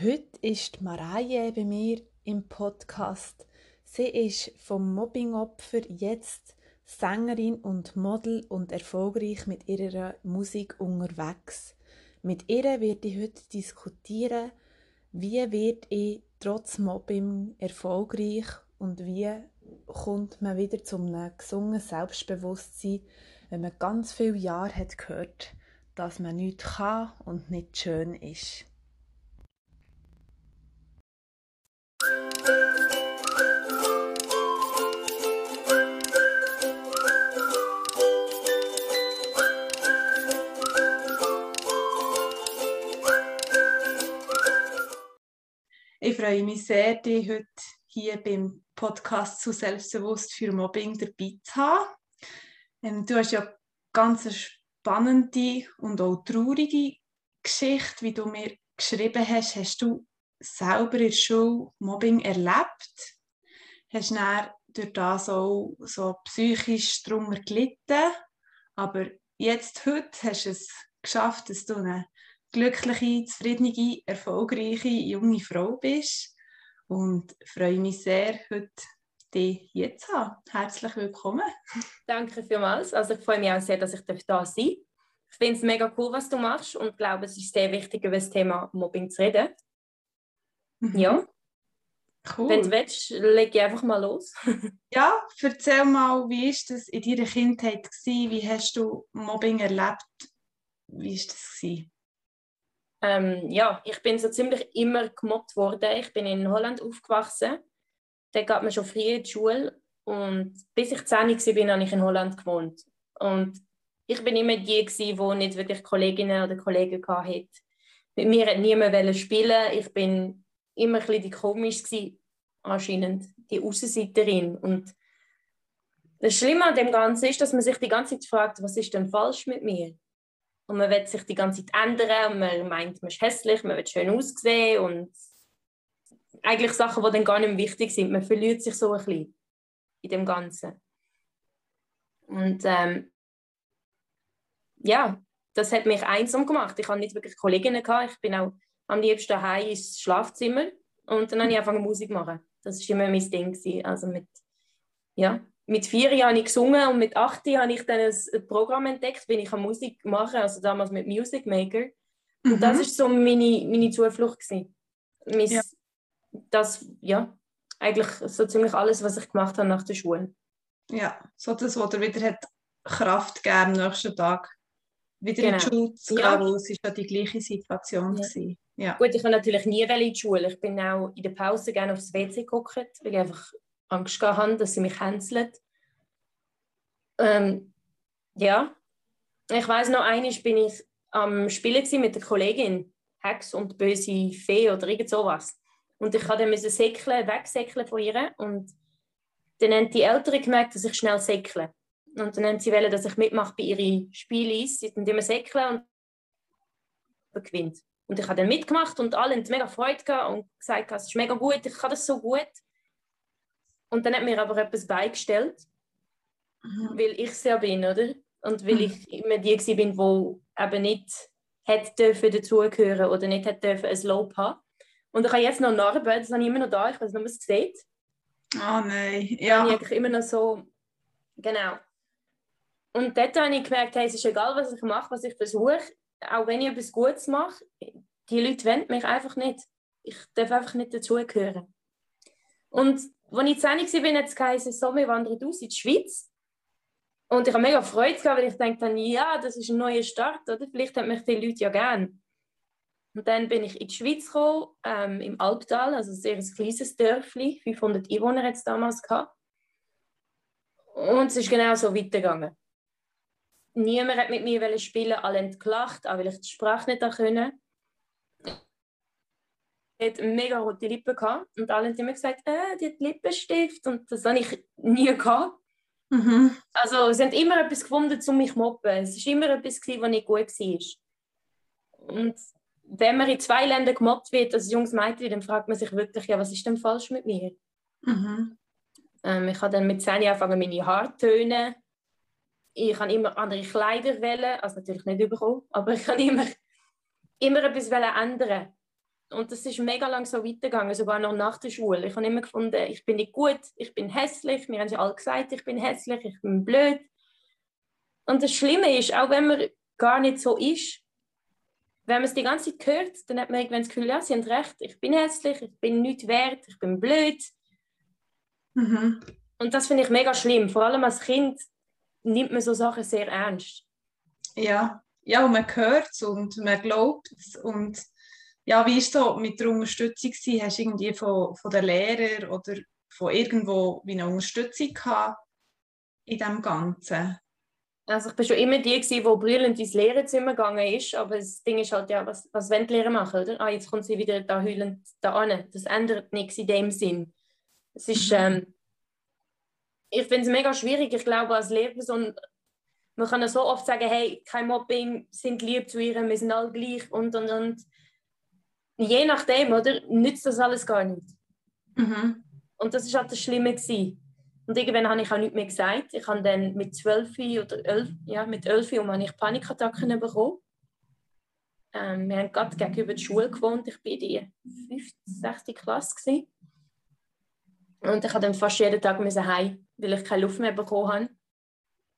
Heute ist Maraje bei mir im Podcast. Sie ist vom Mobbingopfer jetzt Sängerin und Model und erfolgreich mit ihrer Musik unterwegs. Mit ihr werde ich heute diskutieren, wie wird ich trotz Mobbing erfolgreich und wie kommt man wieder zum gesungenen Selbstbewusstsein, wenn man ganz viele Jahre hat gehört, dass man nichts kann und nicht schön ist. Freue mich sehr, dich heute hier beim Podcast zu Selbstbewusst für Mobbing dabei zu haben. Ähm, du hast ja ganz eine spannende und auch traurige Geschichte, wie du mir geschrieben hast. Hast du selber in der Schule Mobbing erlebt? Hast du durch das auch so psychisch darunter gelitten? Aber jetzt, heute, hast du es geschafft, dass du eine glückliche, zufriedene, erfolgreiche junge Frau bist. Und freue mich sehr, heute dich hier zu haben. Herzlich willkommen. Danke vielmals. Also ich freue mich auch sehr, dass ich da sein darf. Ich finde es mega cool, was du machst und glaube, es ist sehr wichtig, über das Thema Mobbing zu reden. Mhm. Ja. Cool. Wenn du willst, leg ich einfach mal los. ja, erzähl mal, wie war das in deiner Kindheit? Gewesen? Wie hast du Mobbing erlebt? Wie war das? Gewesen? Ähm, ja, ich bin so ziemlich immer gemobbt worden. Ich bin in Holland aufgewachsen. Da geht man schon früh in die Schule. Und bis ich 10 war, habe ich in Holland gewohnt. Und ich bin immer die, die nicht wirklich Kolleginnen oder Kollegen hatte. Mit mir hat niemand spielen. Ich bin immer ein bisschen komisch anscheinend, die Außenseiterin. Und das Schlimme an dem Ganzen ist, dass man sich die ganze Zeit fragt, was ist denn falsch mit mir? Und man will sich die ganze Zeit ändern und man meint, man ist hässlich, man will schön aussehen und eigentlich Sachen, die dann gar nicht mehr wichtig sind. Man verliert sich so ein bisschen in dem Ganzen. Und ähm, ja, das hat mich einsam gemacht. Ich hatte nicht wirklich Kolleginnen. Gehabt. Ich bin auch am liebsten daheim ins Schlafzimmer und dann habe ich angefangen Musik zu machen. Das war immer mein Ding. Also mit, ja, mit vier Jahren habe ich gesungen und mit acht Jahren habe ich dann ein Programm entdeckt, wenn ich Musik mache, also damals mit Music Maker. Und mhm. das war so meine, meine Zuflucht. Gewesen. Mein, ja. Das, ja, eigentlich so ziemlich alles, was ich gemacht habe nach der Schule. Ja, so das, was dir wieder hat Kraft gegeben am nächsten Tag. Wieder genau. in die genau. Schule zu gehen, ja. es ja die gleiche Situation ja. ja. Gut, ich habe natürlich nie in die Schule. Ich bin auch in der Pause gerne aufs WC geguckt, weil ich einfach Angst hatte, dass sie mich canceln. Ähm, ja, ich weiß noch, einmal bin ich am Spielen mit der Kollegin, Hex und böse Fee oder irgend sowas. Und ich musste dann säckeln, wegsäckeln von ihr. Und dann haben die Eltern gemerkt, dass ich schnell säckle. Und dann haben sie wollen, dass ich mitmache bei ihren Spielen. Sie sind immer säckeln und gewinnt. Und ich habe dann mitgemacht und alle haben mega Freude gehabt und gesagt, es ist mega gut, ich kann das so gut. Und dann hat mir aber etwas beigestellt, mhm. weil ich ja bin, oder? Und weil mhm. ich immer die war, bin, die eben nicht hätte dürfen dazugehören oder nicht hätte dürfen ein Lob haben. Und ich habe jetzt noch Narben, das habe ich immer noch da, ich weiß nicht, ob man es sieht. Oh nein, ja. Dann habe ich immer noch so, genau. Und dort habe ich gemerkt, hey, es ist egal, was ich mache, was ich versuche, auch wenn ich etwas Gutes mache, die Leute wollen mich einfach nicht. Ich darf einfach nicht dazugehören. Und als ich 10 war, hat es geheißen, so, wir wandern aus in die Schweiz. Und ich habe mega Freude gehabt, weil ich dachte, ja, das ist ein neuer Start, oder? Vielleicht haben mich die Leute ja gern. Und dann bin ich in die Schweiz gekommen, ähm, im Albtal, also ein sehr kleines Dörfli, 500 Einwohner hat es damals gehabt. Und es ist genau so weitergegangen. Niemand hat mit mir spielen, alle haben gelacht, auch weil ich die Sprache nicht können hat mega rote Lippen gehabt und alle haben immer gesagt, äh, die hat Lippenstift und das habe ich nie gehabt. Mhm. Also sie haben immer etwas gefunden, um mich zu mobben. Es war immer etwas, was nicht gut war. Und wenn man in zwei Ländern gemobbt wird, als junges Mädchen, dann fragt man sich wirklich, ja, was ist denn falsch mit mir? Mhm. Ähm, ich habe dann mit 10 Jahren angefangen, meine Haare zu tönen. Ich habe immer andere Kleider wählen, also natürlich nicht bekommen, aber ich habe immer, immer etwas ändern Und das ist mega lang so weitergegangen, sogar noch nach der Schule. Ich habe immer gefunden, ich bin nicht gut, ich bin hässlich. Mir haben ja alle gesagt, ich bin hässlich, ich bin blöd. Und das Schlimme ist, auch wenn man gar nicht so ist, wenn man es die ganze Zeit hört, dann hat man irgendwann das Gefühl, ja, sie haben recht, ich bin hässlich, ich bin nicht wert, ich bin blöd. Mhm. Und das finde ich mega schlimm. Vor allem als Kind nimmt man so Sachen sehr ernst. Ja, ja und man hört es und man glaubt es. Und ja, wie ist so mit der Unterstützung gewesen? Hast du irgendwie von, von den Lehrern oder von irgendwo wie eine Unterstützung gehabt in dem Ganzen? Also ich war schon immer die, die brüllend ins Lehrerzimmer gegangen ist, aber das Ding ist halt, ja, was, was wollen die Lehrer machen, oder? Ah, jetzt kommt sie wieder da heulend da an. Das ändert nichts in dem Sinn. Es ist, mhm. ähm, ich finde es mega schwierig. Ich glaube, als Lehrperson, man kann ja so oft sagen, hey, kein Mobbing, sind lieb zu ihr, wir sind alle gleich und, und, und. Je nachdem, oder, nützt das alles gar nicht. Mhm. Und das war halt das Schlimme. Gewesen. Und irgendwann habe ich auch nichts mehr gesagt. Ich habe dann mit 12 oder 11, ja, mit 11 um habe ich Panikattacken bekommen. Ähm, wir haben gerade gegenüber der Schule gewohnt. Ich war in der 5., 6. Klasse. Gewesen. Und ich musste dann fast jeden Tag heim, weil ich keine Luft mehr bekommen habe.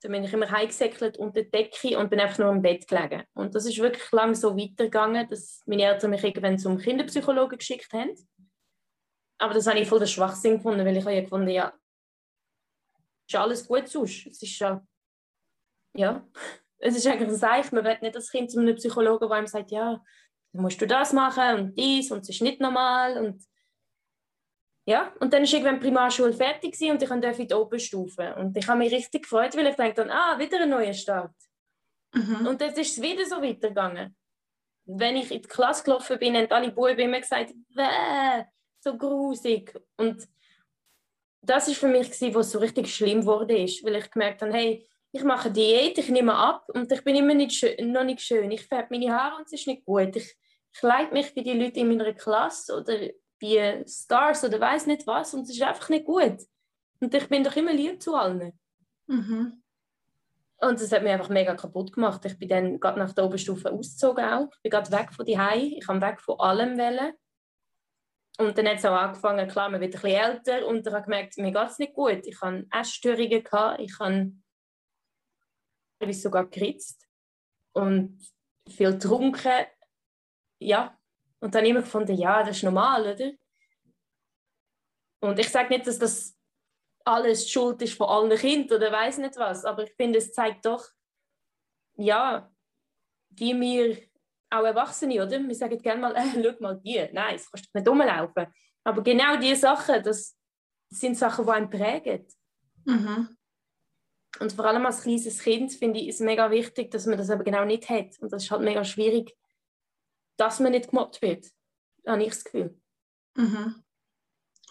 Dann bin ich immer heimgesäckelt unter der Decke und bin einfach nur im Bett gelegen. Und das ist wirklich lange so weitergegangen, dass meine Eltern mich irgendwann zum Kinderpsychologen geschickt haben. Aber das habe ich voll der Schwachsinn gefunden, weil ich habe ja gefunden, ja, ist alles gut sonst. Es ist ja, ja, es ist eigentlich das Eich. Man will nicht das Kind zu einem Psychologen, der ihm sagt, ja, dann musst du das machen und dies und es ist nicht normal und ja, und dann war irgendwann die Primarschule fertig und ich durfte in die Oberstufe. Und ich habe mich richtig gefreut, weil ich dachte ah, wieder ein neuer Start. Mhm. Und jetzt ist es wieder so weitergegangen. Wenn ich in die Klasse gelaufen bin, haben alle Buben immer gesagt, Wäh, so grusig. Und das ist für mich wo es so richtig schlimm wurde ist, weil ich gemerkt habe, hey, ich mache Diät, ich nehme ab und ich bin immer nicht schön, noch nicht schön. Ich färbe meine Haare und es ist nicht gut. Ich kleide mich wie die Leute in meiner Klasse oder wie Stars oder weiß nicht was und es ist einfach nicht gut. Und ich bin doch immer lieb zu allen. Mhm. Und das hat mich einfach mega kaputt gemacht. Ich bin dann gerade nach der Oberstufe ausgezogen auch. Ich bin gerade weg von die Ich habe weg von allem wollen. Und dann hat es auch angefangen, klar, man wird ein bisschen älter und ich habe gemerkt, mir geht es nicht gut. Ich hatte Essstörungen, gehabt, ich habe sogar geritzt und viel getrunken. Ja, und dann immer gefunden, ja, das ist normal, oder? Und ich sage nicht, dass das alles Schuld ist von allen Kindern oder weiß nicht was, aber ich finde, es zeigt doch, ja, wie wir auch Erwachsene, oder? Wir sagen gerne mal, äh, schau mal die, nein, das kannst du nicht rumlaufen. Aber genau diese Sachen, das sind Sachen, die einen prägen. Mhm. Und vor allem als kleines Kind finde ich es mega wichtig, dass man das aber genau nicht hat. Und das ist halt mega schwierig, dass man nicht gemobbt wird, habe ich das Gefühl. Mhm.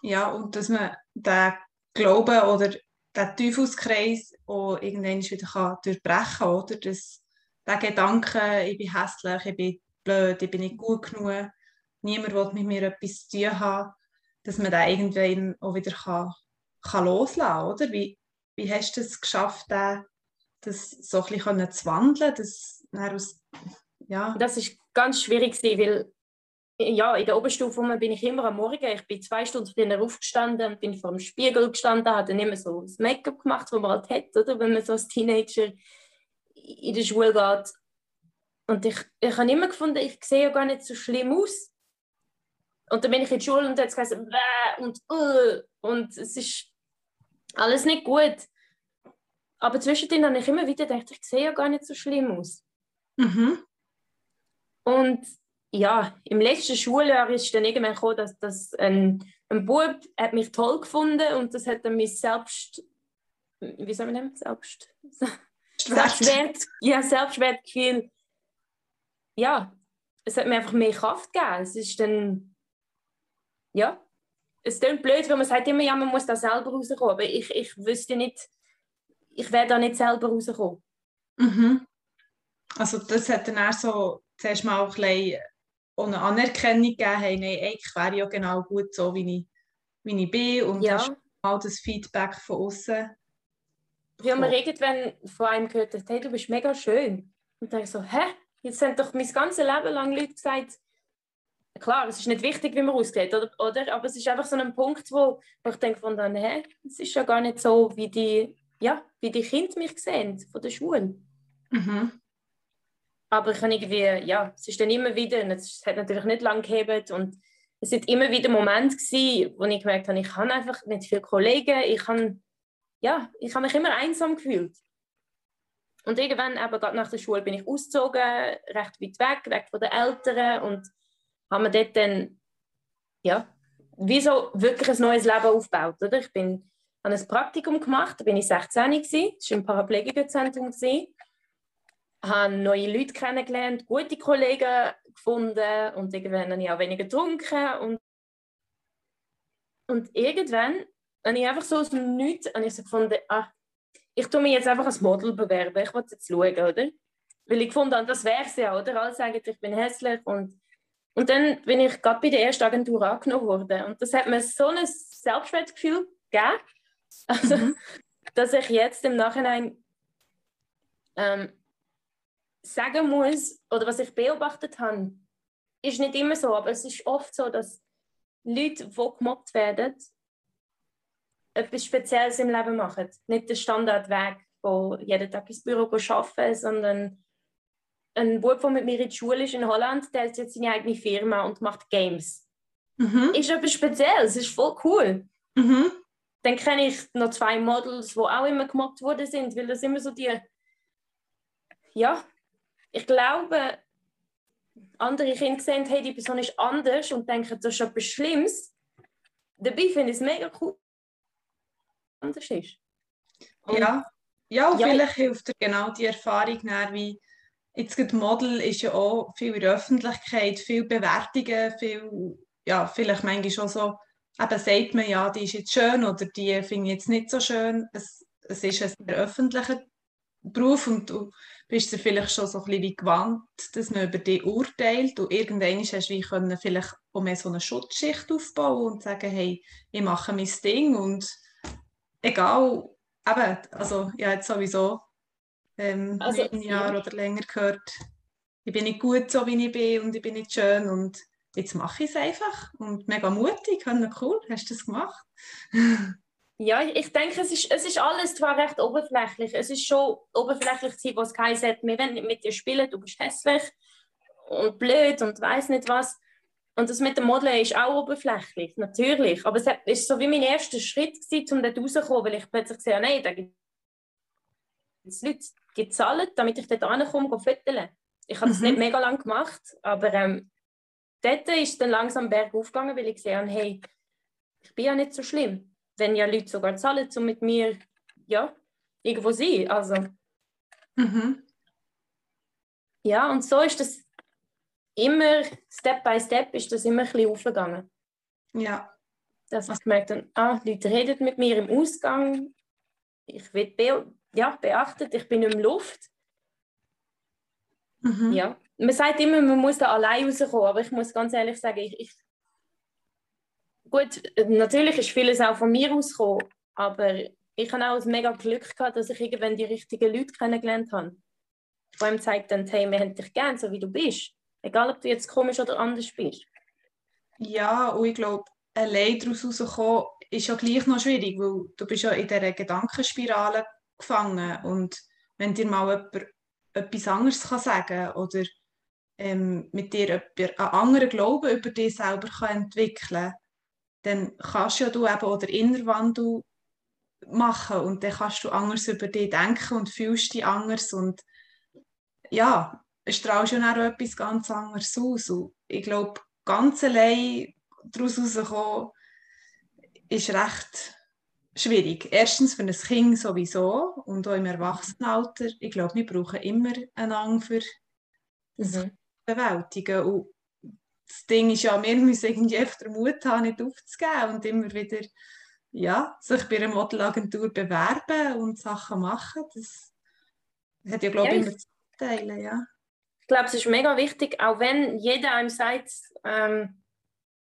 Ja, und dass man den Glauben oder den Teufelskreis auch irgendwann wieder kann durchbrechen kann, oder? Dass der Gedanke, ich bin hässlich, ich bin blöd, ich bin nicht gut genug, niemand will mit mir etwas zu tun haben, dass man den irgendwann auch wieder kann, kann loslassen kann, oder? Wie, wie hast du es geschafft, den, das so ein bisschen zu wandeln, das aus, ja. Das ist ganz schwierig, weil ja, in der Oberstufe bin ich immer am Morgen, ich bin zwei Stunden früher aufgestanden und bin vor dem Spiegel gestanden, habe dann immer so das Make-up gemacht, das man halt hat, oder? wenn man so als Teenager in die Schule geht. Und ich, ich habe immer gefunden, ich sehe ja gar nicht so schlimm aus. Und dann bin ich in die Schule und jetzt gesagt, und uh, und es ist alles nicht gut. Aber zwischendrin habe ich immer wieder gedacht, ich sehe ja gar nicht so schlimm aus. Mhm. Und ja, im letzten Schuljahr ist dann irgendwann gekommen, dass, dass ein, ein Bub hat mich toll gefunden und das hat dann mich selbst, wie soll man nennen, selbst, Selbstwert, ja, Selbstwertgefühl, ja, es hat mir einfach mehr Kraft gegeben. Es ist dann, ja, es klingt blöd, wenn man sagt immer, ja, man muss da selber rauskommen, aber ich, ich wüsste nicht, ich werde da nicht selber rauskommen. Mhm. Also das hat dann auch so zuerst mal auch ein eine Anerkennung gegeben, hey, nein, ich wäre ja genau gut so, wie ich, wie ich bin und ja. hast mal das Feedback von außen. Ja, man irgendwann von einem gehört, hey, du bist mega schön. Und dann ich so, hä? Jetzt haben doch mein ganzes Leben lang Leute gesagt, klar klar, es ist nicht wichtig, wie man aussieht, oder? oder? Aber es ist einfach so ein Punkt, wo, wo ich denke von dann, hä, es ist ja gar nicht so, wie die, ja, wie die Kinder mich sehen von der Schule. Mhm. Aber ich habe irgendwie, ja, es ist dann immer wieder, und es hat natürlich nicht lange gehebt und es sind immer wieder Momente gewesen, wo ich gemerkt habe, ich habe einfach nicht viele Kollegen, ich habe, ja, ich habe mich immer einsam gefühlt. Und irgendwann, eben gerade nach der Schule, bin ich ausgezogen, recht weit weg, weg von den Eltern und haben wir dort dann, ja, wie so wirklich ein neues Leben aufgebaut, oder? Ich bin habe ein Praktikum gemacht, da bin ich 16 gewesen, das war im Paraplegikerzentrum gewesen, habe neue Leute kennengelernt, gute Kollegen gefunden und irgendwann habe ich auch weniger getrunken und, und irgendwann habe ich einfach so aus dem Nichts habe ich so gefunden, ah, ich tue mich jetzt einfach als Model bewerben, ich wollte jetzt schauen, oder? Weil ich gefunden habe, das wäre es ja, oder? Alle sagen, ich bin hässlich und und dann bin ich gerade bei der ersten Agentur angenommen worden. Und das hat mir so ein Selbstwertgefühl gegeben, also, dass ich jetzt im Nachhinein ähm, sagen muss, oder was ich beobachtet habe, ist nicht immer so, aber es ist oft so, dass Leute, die gemobbt werden, etwas Spezielles im Leben machen. Nicht den Standardweg, wo jeden Tag ins Büro arbeiten, sondern ein Bub, der mit mir in der Schule ist in Holland, der hat jetzt seine eigene Firma und macht Games. Mhm. Ist etwas Spezielles, ist voll cool. Mhm. Dann kenne ich noch zwei Models, die auch immer gemobbt worden sind, weil das immer so die, ja, ich glaube, andere Kinder sehen, hey, die Person ist anders und denken, das ist etwas Schlimmes. Dabei finde ich es mega cool, anders ist. Und ja, ja, und ja, vielleicht hilft dir genau die Erfahrung nach, wie jetzt das Model ist ja auch viel in der Öffentlichkeit, viel Bewertungen, viel, ja, vielleicht manchmal schon so, eben sagt man ja, die ist jetzt schön oder die finde ich jetzt nicht so schön. Es, es ist ein sehr öffentlicher Beruf und du bist dir vielleicht schon so ein bisschen wie gewandt, dass man über dich urteilt und irgendwann hast du wie können vielleicht auch mehr so eine Schutzschicht aufbauen und sagen, hey, ich mache mein Ding und egal, eben, also ich habe jetzt sowieso ähm, also, ein Jahr ja. oder länger gehört, ich bin nicht gut so, wie ich bin und ich bin nicht schön und jetzt mache ich es einfach und mega mutig, cool, hast du das gemacht? Ja, ich denke, es ist, es ist alles zwar recht oberflächlich. Es ist schon oberflächlich sein, was geheißen hat, wir wollen nicht mit dir spielen, du bist hässlich und blöd und weiß nicht was. Und das mit dem Modeln ist auch oberflächlich, natürlich. Aber es war so wie mein erster Schritt, gewesen, um dort rauszukommen, weil ich plötzlich gesehen habe, nein, da gibt es Leute, die zahlen, damit ich dort ankomme, und fotografieren. Ich habe das mhm. nicht mega lange gemacht, aber ähm, dort ist dann langsam bergauf gegangen, weil ich gesehen habe, hey, ich bin ja nicht so schlimm wenn ja Leute sogar zahlen, um mit mir ja, irgendwo sein. Also. Mhm. Ja, und so ist das immer, Step by Step, ist das immer ein bisschen aufgegangen. Ja. Dass ich gemerkt habe, ah, Leute reden mit mir im Ausgang, ich werde be ja, beachtet, ich bin im Luft. Mhm. Ja. Man sagt immer, man muss da allein rauskommen, aber ich muss ganz ehrlich sagen, ich, ich gut, natürlich ist vieles auch von mir ausgekommen, aber ich habe auch ein mega Glück gehabt, dass ich irgendwann die richtigen Leute kennengelernt habe. Die einem zeigt dann, hey, wir haben dich gern, so wie du bist. Egal, ob du jetzt komisch oder anders bist. Ja, und ich glaube, allein daraus rauszukommen, ist ja gleich noch schwierig, weil du bist ja in dieser Gedankenspirale gefangen und wenn dir mal jemand etwas anderes kann sagen oder ähm, mit dir einen anderen Glauben über dich selber kann entwickeln kann, dann kannst ja du eben den Innerwandel machen und dann kannst du anders über dich denken und fühlst dich anders und ja, es strahlst ja auch etwas ganz anderes aus. Und ich glaube, ganz allein daraus herauszukommen, ist recht schwierig. Erstens für ein Kind sowieso und auch im Erwachsenenalter. Ich glaube, wir brauchen immer einander für das mhm. Bewältigen. Und das Ding ist ja, wir müssen irgendwie einfach den Mut haben, nicht aufzugeben und immer wieder ja, sich bei einer Modelagentur bewerben und Sachen machen. Das hat ja, glaube ich, immer Vorteile, ja. Ich glaube, es ist mega wichtig, auch wenn jeder einem sagt, ähm,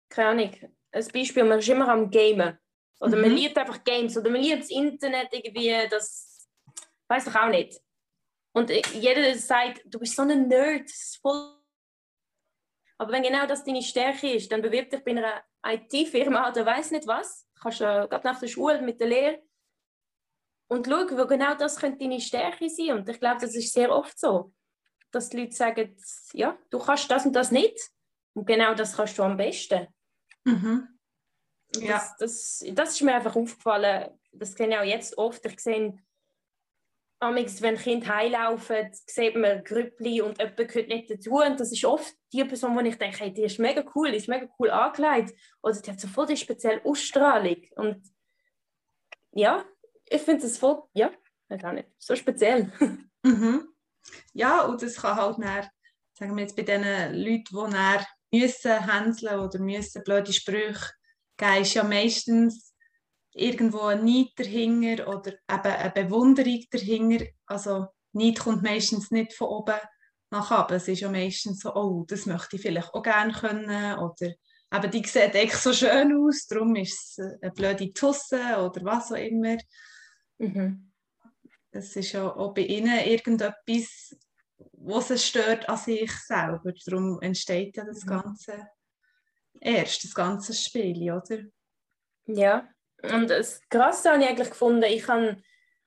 keine Ahnung, ein Beispiel, man ist immer am Gamen. Oder mhm. man liebt einfach Games oder man liebt das Internet irgendwie, das weiß ich auch nicht. Und jeder sagt, du bist so ein Nerd, das ist voll Aber wenn genau das deine Stärke ist, dann bewirb dich bei einer IT-Firma oder weiß nicht was. Du kannst äh, gerade nach der Schule mit der Lehre und schau, wo genau das könnte deine Stärke sein. Und ich glaube, das ist sehr oft so, dass die Leute sagen, ja, du kannst das und das nicht. Und genau das kannst du am besten. Mhm. Ja. Das, das, das ist mir einfach aufgefallen. Das sehe ich auch jetzt oft. Ich sehe, wenn Kinder heilaufen, sieht man Grüppli und jemand gehört nicht dazu. Und das ist oft die Person, wo ich denke, hey, die ist mega cool, die ist mega cool angelegt. Oder die hat sofort eine spezielle Ausstrahlung. Und ja, ich finde das voll, ja, gar nicht, so speziell. Mhm. Ja, und das kann halt dann, sagen wir jetzt bei den Leuten, die dann müssen hänseln oder müssen blöde Sprüche geben, ist ja meistens irgendwo ein Neid dahinter oder eben eine Bewunderung dahinter. Also Neid kommt meistens nicht von oben nach oben. Es ist ja meistens so, oh, das möchte ich vielleicht auch gerne können oder eben, die sieht echt so schön aus, darum ist es eine blöde Tusse oder was auch immer. Mhm. Das ist ja auch bei ihnen irgendetwas, was sie stört an sich selber. Darum entsteht ja das mhm. Ganze erst, das ganze Spiel, oder? Ja, und das Krasse habe ich eigentlich gefunden, ich habe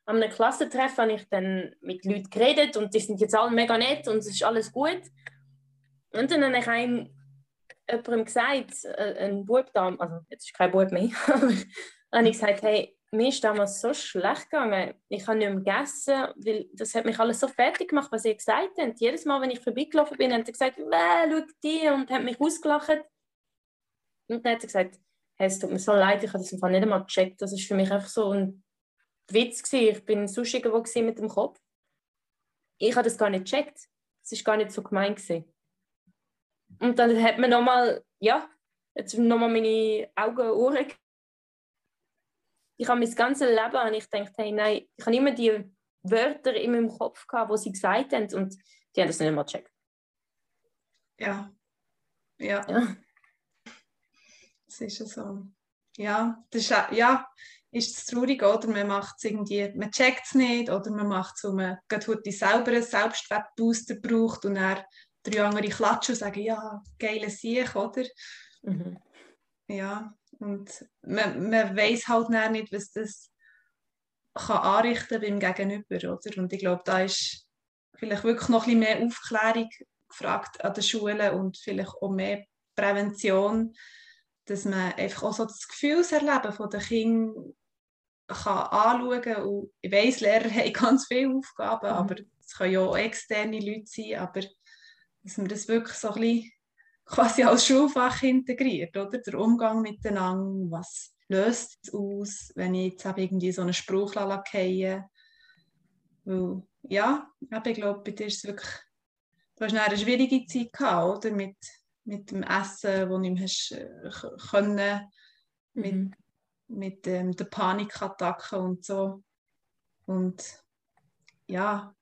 an einem Klassentreffen habe ich dann mit Leuten geredet und die sind jetzt alle mega nett und es ist alles gut. Und dann habe ich einem jemandem gesagt, äh, ein Bub da, also jetzt ist kein Bub mehr, aber habe ich gesagt, hey, mir ist damals so schlecht gegangen. Ich habe nicht mehr gegessen, weil das hat mich alles so fertig gemacht, was ihr gesagt habt. Jedes Mal, wenn ich vorbeigelaufen bin, hat er gesagt, schau die und hat mich ausgelacht. Und dann hat er gesagt, hey, es tut mir so leid, ich habe das einfach nicht einmal gecheckt. Das war für mich einfach so ein Witz. Gewesen. Ich bin sonst irgendwo mit dem Kopf. Ich habe das gar nicht gecheckt. Es war gar nicht so gemein. Gewesen. Und dann hat man nochmal, ja, jetzt nochmal meine Augen und Ohren ich habe mein ganzes Leben und ich dachte, hey, nein, ich habe immer die Wörter in meinem Kopf gehabt, die sie gesagt haben und die haben das nicht mal gecheckt. Ja. Ja. ja. Das ist ja so. Ja, das ist, ja, ist es traurig, oder? Man macht es irgendwie, man checkt es nicht oder man macht es, so, man heute selber einen Selbstwertbooster braucht und dann drei andere klatschen und sagen, ja, geile Sieg, oder? Mhm. Ja, und man, man weiß halt nicht, was das kann anrichten beim Gegenüber, oder? Und ich glaube, da ist vielleicht wirklich noch ein bisschen mehr Aufklärung gefragt an den Schulen und vielleicht auch mehr Prävention, dass man einfach auch so das Gefühlserleben von den Kindern kann anschauen kann. Und ich weiss, Lehrer haben ganz viele Aufgaben, mhm. aber es können ja auch externe Leute sein, aber dass man das wirklich so ein bisschen quasi als Schulfach integriert, oder? Der Umgang miteinander, was löst es aus, wenn ich jetzt irgendwie so einen Spruch fallen Weil, ja, ich glaube, bei dir ist es wirklich, du hast eine schwierige Zeit gehabt, oder? Mit, mit dem Essen, das du nicht hast äh, können, mit, mhm. mit ähm, der Panikattacke und so. Und ja,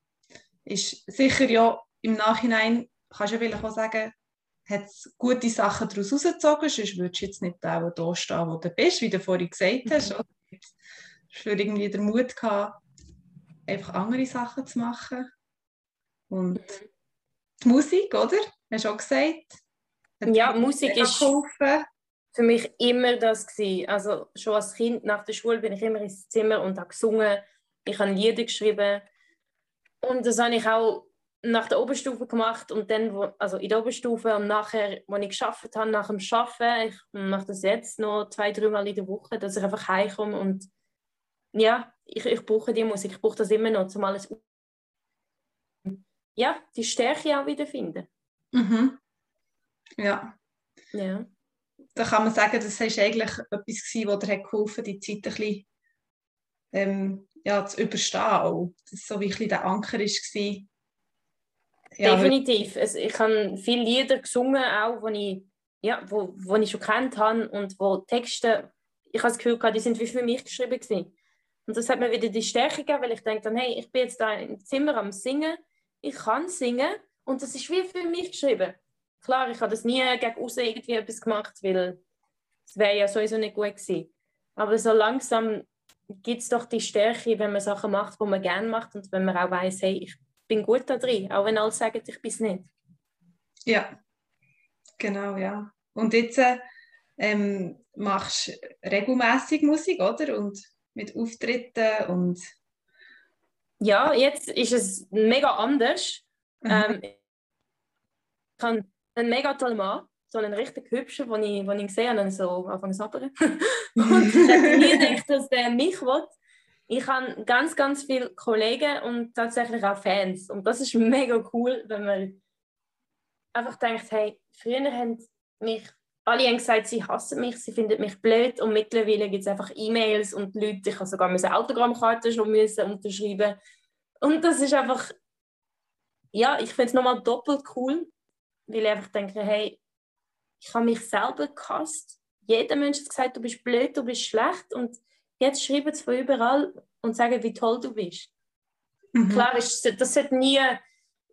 ist sicher ja im Nachhinein, kannst du ja vielleicht auch sagen, hat gute Sachen daraus herausgezogen, sonst würdest du jetzt nicht auch hier stehen, wo du bist, wie du vorhin gesagt hast. Mhm. Du hast für irgendwie den Mut gehabt, einfach andere Sachen zu machen. Und mhm. die Musik, oder? Hast du auch gesagt? Ja, Musik ist geholfen. für mich immer das gewesen. Also schon als Kind nach der Schule bin ich immer ins Zimmer und habe gesungen. Ich habe Lieder geschrieben. Und das habe ich auch nach der Oberstufe gemacht und dann, also in der Oberstufe und nachher, als ich geschafft habe, nach dem Arbeiten, ich mache das jetzt noch zwei, dreimal in der Woche, dass ich einfach heimkomme und ja, ich, ich brauche die Musik, ich brauche das immer noch, um alles ja, die Stärke auch wiederfinden. Mhm. Ja. Ja. Da kann man sagen, das war eigentlich etwas, gewesen, das dir geholfen hat, die Zeit ein bisschen ähm, ja, zu überstehen. Auch. Das so wie ein der Anker war, ja, Definitiv. Es, ich habe viele Lieder gesungen, auch wo ich, ja, wo, wo ich schon kennt habe und wo Texte, ich habe das Gefühl gehabt, die sind wie für mich geschrieben gewesen. Und das hat mir wieder die Stärke gegeben, weil ich denke dann, hey, ich bin jetzt da im Zimmer am Singen, ich kann singen und das ist wie für mich geschrieben. Klar, ich habe das nie gegen außen irgendwie etwas gemacht, weil es wäre ja sowieso nicht gut gewesen. Aber so langsam gibt es doch die Stärke, wenn man Sachen macht, die man gerne macht und wenn man auch weiß, hey, ich bin gut da drin, auch wenn alle sagen, ich bin es nicht. Ja, Genau, ja. Und jetzt ähm, machst du regelmäßig Musik, oder? Und mit Auftritten und... Ja, jetzt ist es mega anders. Mhm. Ähm, ich habe einen mega tollen Mann, so einen richtig hübschen, den ich, den ich gesehen habe, so anfangen zu sabbern. und ich hätte nie gedacht, dass der mich will. Ich habe ganz, ganz viele Kollegen und tatsächlich auch Fans. Und das ist mega cool, wenn man einfach denkt, hey, früher haben mich alle haben gesagt, sie hassen mich, sie finden mich blöd und mittlerweile gibt es einfach E-Mails und Leute, ich habe sogar meine Autogrammkarte schon müssen unterschreiben und das ist einfach, ja, ich finde es nochmal doppelt cool, weil ich einfach denke, hey, ich habe mich selber gehasst. Jeder Mensch hat gesagt, du bist blöd, du bist schlecht und jetzt schreiben sie von überall und sagen, wie toll du bist. Mhm. Klar, ist, das sollte nie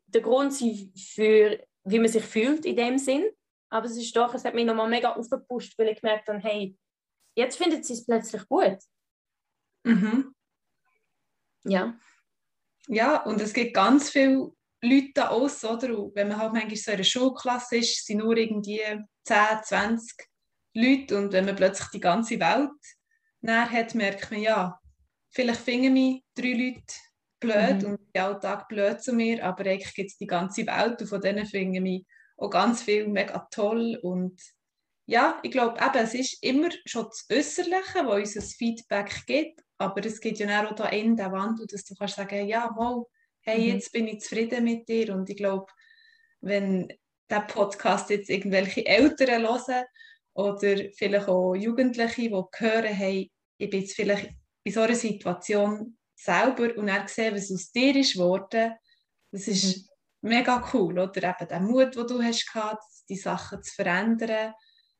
der Grund sein, für, wie man sich fühlt in dem Sinn, aber es ist doch, es hat mich nochmal mega aufgepusht, weil ich gemerkt habe, hey, jetzt findet sie es plötzlich gut. Mhm. Ja. Ja, und es gibt ganz viele Leute da aus, oder? Und wenn man halt manchmal so in einer Schulklasse ist, sind nur irgendwie 10, 20 Leute und wenn man plötzlich die ganze Welt näher hat, merkt man, ja, vielleicht finden mich drei Leute blöd mhm. und im Alltag blöd zu mir, aber eigentlich gibt es die ganze Welt und von denen finden mich auch ganz viel mega toll und ja, ich glaube eben, es ist immer schon das Äußerliche, das uns das Feedback gibt, aber es gibt ja auch da in der Wandel, dass du kannst sagen, ja, mal, hey, mhm. jetzt bin ich zufrieden mit dir und ich glaube, wenn der Podcast jetzt irgendwelche Eltern hören oder vielleicht auch Jugendliche, die hören, hey, ich bin jetzt vielleicht in so einer Situation selber und er sehen, was aus dir ist geworden, das ist mhm mega cool, oder? Eben der Mut, den du hast gehabt, die Sachen zu verändern,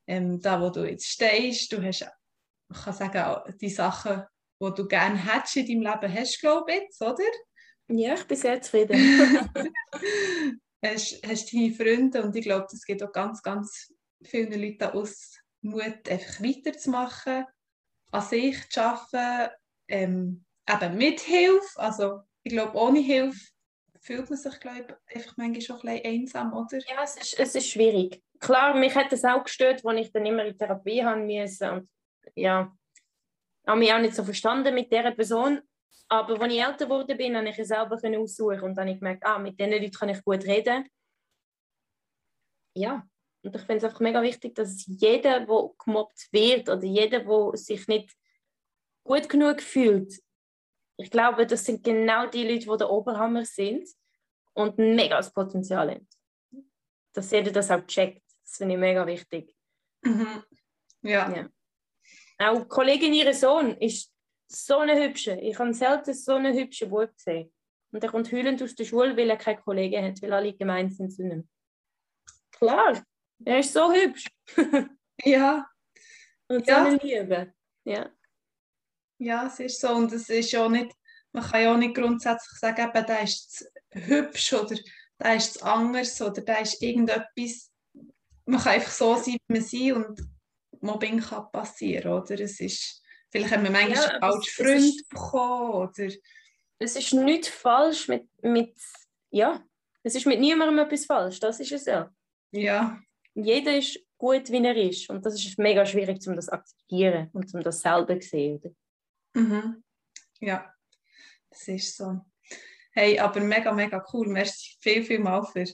ähm, da, wo du jetzt stehst, du hast, ich kann sagen, die Sachen, die du gerne hättest in deinem Leben, hast du, glaube ich, jetzt, oder? Ja, ich bin sehr zufrieden. hast, hast deine Freunde und ich glaube, es gibt auch ganz, ganz vielen Leuten aus Mut, einfach weiterzumachen, an sich zu arbeiten, ähm, eben mit Hilfe, also ich glaube, ohne Hilfe fühlt man sich, glaube ich, einfach manchmal schon ein bisschen einsam, oder? Ja, es ist, es ist schwierig. Klar, mich hat es auch gestört, als ich dann immer in Therapie haben musste und ja, habe mich auch nicht so verstanden mit dieser Person. Aber als ich älter geworden bin, habe ich es selber aussuchen und dann habe ich gemerkt, ah, mit diesen Leuten kann ich gut reden. Ja, und ich finde es einfach mega wichtig, dass jeder, der gemobbt wird oder jeder, der sich nicht gut genug fühlt, ich glaube, das sind genau die Leute, die der Oberhammer sind und ein mega Potenzial haben. Dass jeder das auch checkt. Das finde ich mega wichtig. Mhm. Ja. ja. Auch Kollegin, ihr Sohn, ist so eine hübsche. Ich habe selten so einen hübschen Bub gesehen. Und er kommt heulend aus der Schule, weil er keine Kollegen hat, weil alle gemeint sind zu ihm. Klar, er ist so hübsch. ja. Und so ja. eine Liebe. Ja. Ja, es ist so. Und es ist ja nicht, man kann ja auch nicht grundsätzlich sagen, eben, der ist hübsch oder der ist anders oder der ist irgendetwas. Man kann einfach so sein, wie man sein und Mobbing kann passieren, oder? Es ist, vielleicht haben wir manchmal ja, falsch Freund bekommen, oder... Es ist nichts falsch mit, mit... Ja, es ist mit niemandem etwas falsch, das ist es ja. Ja. Jeder ist gut, wie er ist und das ist mega schwierig, um das zu akzeptieren und um das selber zu sehen, oder? Mhm. Ja, das ist so. Hey, aber mega, mega cool. Merci viel, viel mal für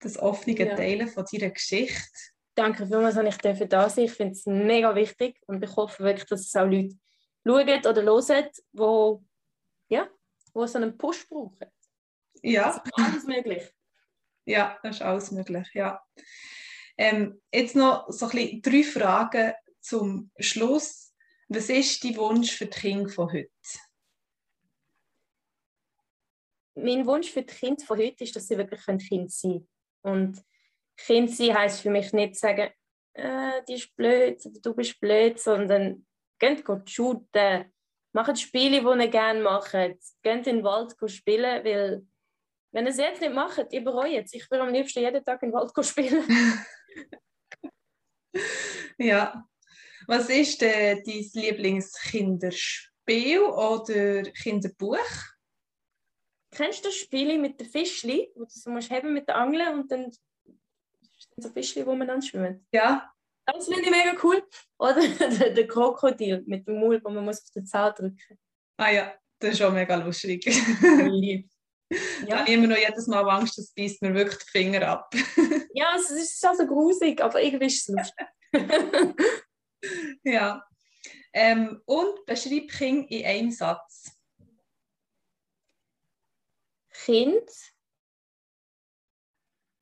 das offene ja. Teilen von deiner Geschichte. Danke vielmals, dass ich da sein Ich finde es mega wichtig und ich hoffe wirklich, dass es auch Leute schauen oder hören, wo, ja, wo so einen Push brauchen. Ja. Das ist alles möglich. Ja, das ist alles möglich, ja. Ähm, jetzt noch so ein bisschen drei Fragen zum Schluss. Was ist dein Wunsch für die Kinder von heute? Mein Wunsch für die Kinder von heute ist, dass sie wirklich Kind sein können. Und Kind sein heisst für mich nicht sagen, äh, die ist blöd oder du bist blöd, sondern geht shooten, macht Spiele, die ihr gerne macht, geht in den Wald spielen, weil wenn ihr es jetzt nicht macht, ihr bereut es. Ich würde am liebsten jeden Tag in den Wald spielen. ja, was ist denn dein Lieblingskinderspiel oder Kinderbuch? Kennst du das Spiel mit den Fischli, wo du so musst haben mit der Angel und dann so Fischchen, wo man dann schwimmt. Ja. Das finde ich mega cool. Oder der, der Krokodil mit dem Maul, wo man muss auf den Zahn drücken Ah ja, das ist auch mega lustig. Da ja. habe ich immer noch jedes Mal Angst, das beißt mir wirklich die Finger ab. ja, es ist also grusig, aber irgendwie ist es lustig. ja. Ähm, und beschreib King in einem Satz. Kind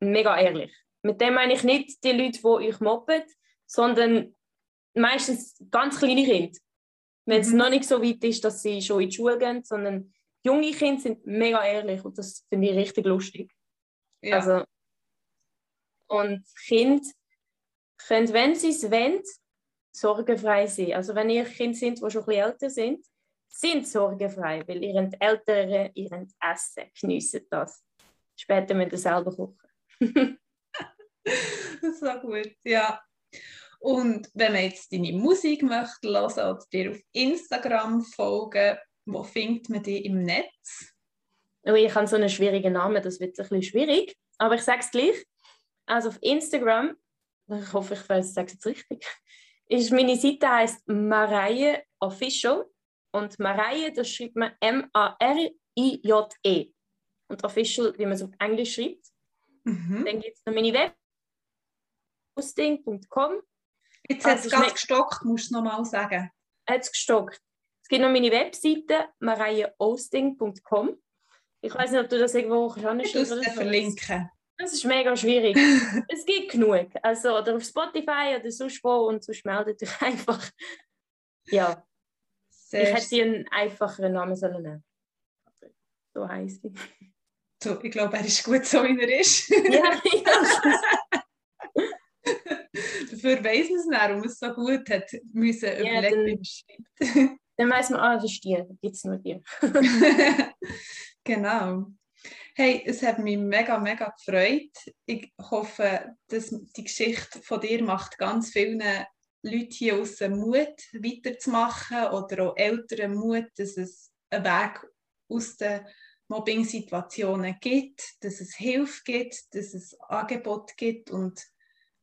mega ehrlich. Mit dem meine ich nicht die Leute, die euch mobben, sondern meistens ganz kleine Kinder. Wenn es Mhm. noch nicht so weit ist, dass sie schon in die Schule gehen, sondern junge Kinder sind mega ehrlich und das finde ich richtig lustig. Ja. Also, und Kinder können, wenn sie es wollen, sorgenfrei sein. Also wenn ihr Kinder sind, die schon ein bisschen älter sind, sind sorgenfrei, weil ihre Eltern ihr Essen geniessen das. Später müssen sie selber kochen. so gut, ja. Und wenn man jetzt deine Musik möchte hören oder dir auf Instagram folgen, wo findet man dich im Netz? Oh, ich habe so einen schwierigen Namen, das wird ein bisschen schwierig, aber ich sage es gleich. Also auf Instagram, ich hoffe, ich weiß, sage es jetzt richtig, ist meine Seite heißt Mareie Official und Mareie, das schreibt man M-A-R-I-J-E und Official, wie man es auf Englisch schreibt. Mhm. Dann gibt es noch meine Web hosting.com Jetzt hat es Also, ganz schmeckt- gestockt, musst du es nochmal sagen. hat es gestockt. Es gibt noch meine Webseite mareieosting.com. Ich weiß nicht, ob du das irgendwo Ich kannst. muss es verlinken. Das ist mega schwierig. es gibt genug. Also, oder auf Spotify oder sonst wo und sonst meldet euch einfach. Ja, Sehr ich hätte dir einen einfacheren Namen sollen nehmen. So heisst sie. so, ich glaube, er ist gut so, wie er ist. ja, ja. Dafür weiss man es nicht, warum es so gut hat müssen Ja, überlegen, dann-. Dann weiss man, ah, das ist dir. Gibt es nur dir. genau. Hey, es hat mich mega, mega gefreut. Ich hoffe, dass die Geschichte von dir macht ganz vielen Leuten hier aus Mut, weiterzumachen oder auch Eltern Mut, dass es einen Weg aus den Mobbing-Situationen gibt, dass es Hilfe gibt, dass es Angebot gibt und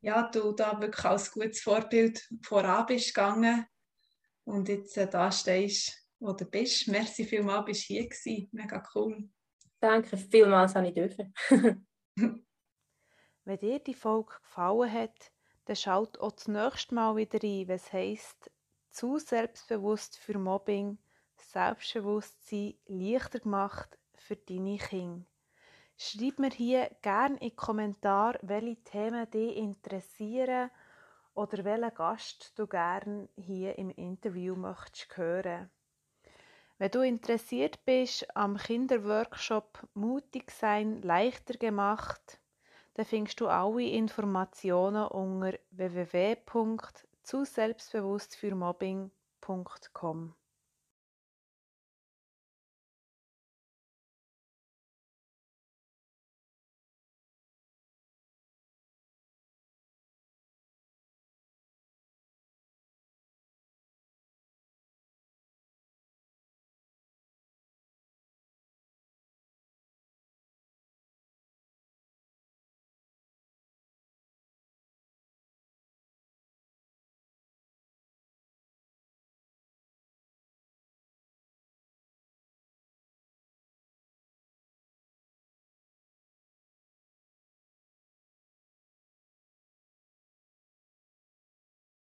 ja, du da wirklich als gutes Vorbild voran bist gegangen und jetzt äh, da stehst, wo du bist. Merci vielmals, bist du hier gewesen. Mega cool. Danke vielmals, habe ich dürfen. Wenn dir die Folge gefallen hat, dann schaut auch das nächste Mal wieder rein, was heisst, zu selbstbewusst für Mobbing, Selbstbewusstsein leichter gemacht für deine Kinder. Schreib mir hier gerne in die Kommentare, welche Themen dich interessieren oder welchen Gast du gerne hier im Interview möchtest hören. Wenn du interessiert bist am Kinderworkshop Mutig sein leichter gemacht, dann findest du alle Informationen unter www.zuselbstbewusstfürmobbing.com.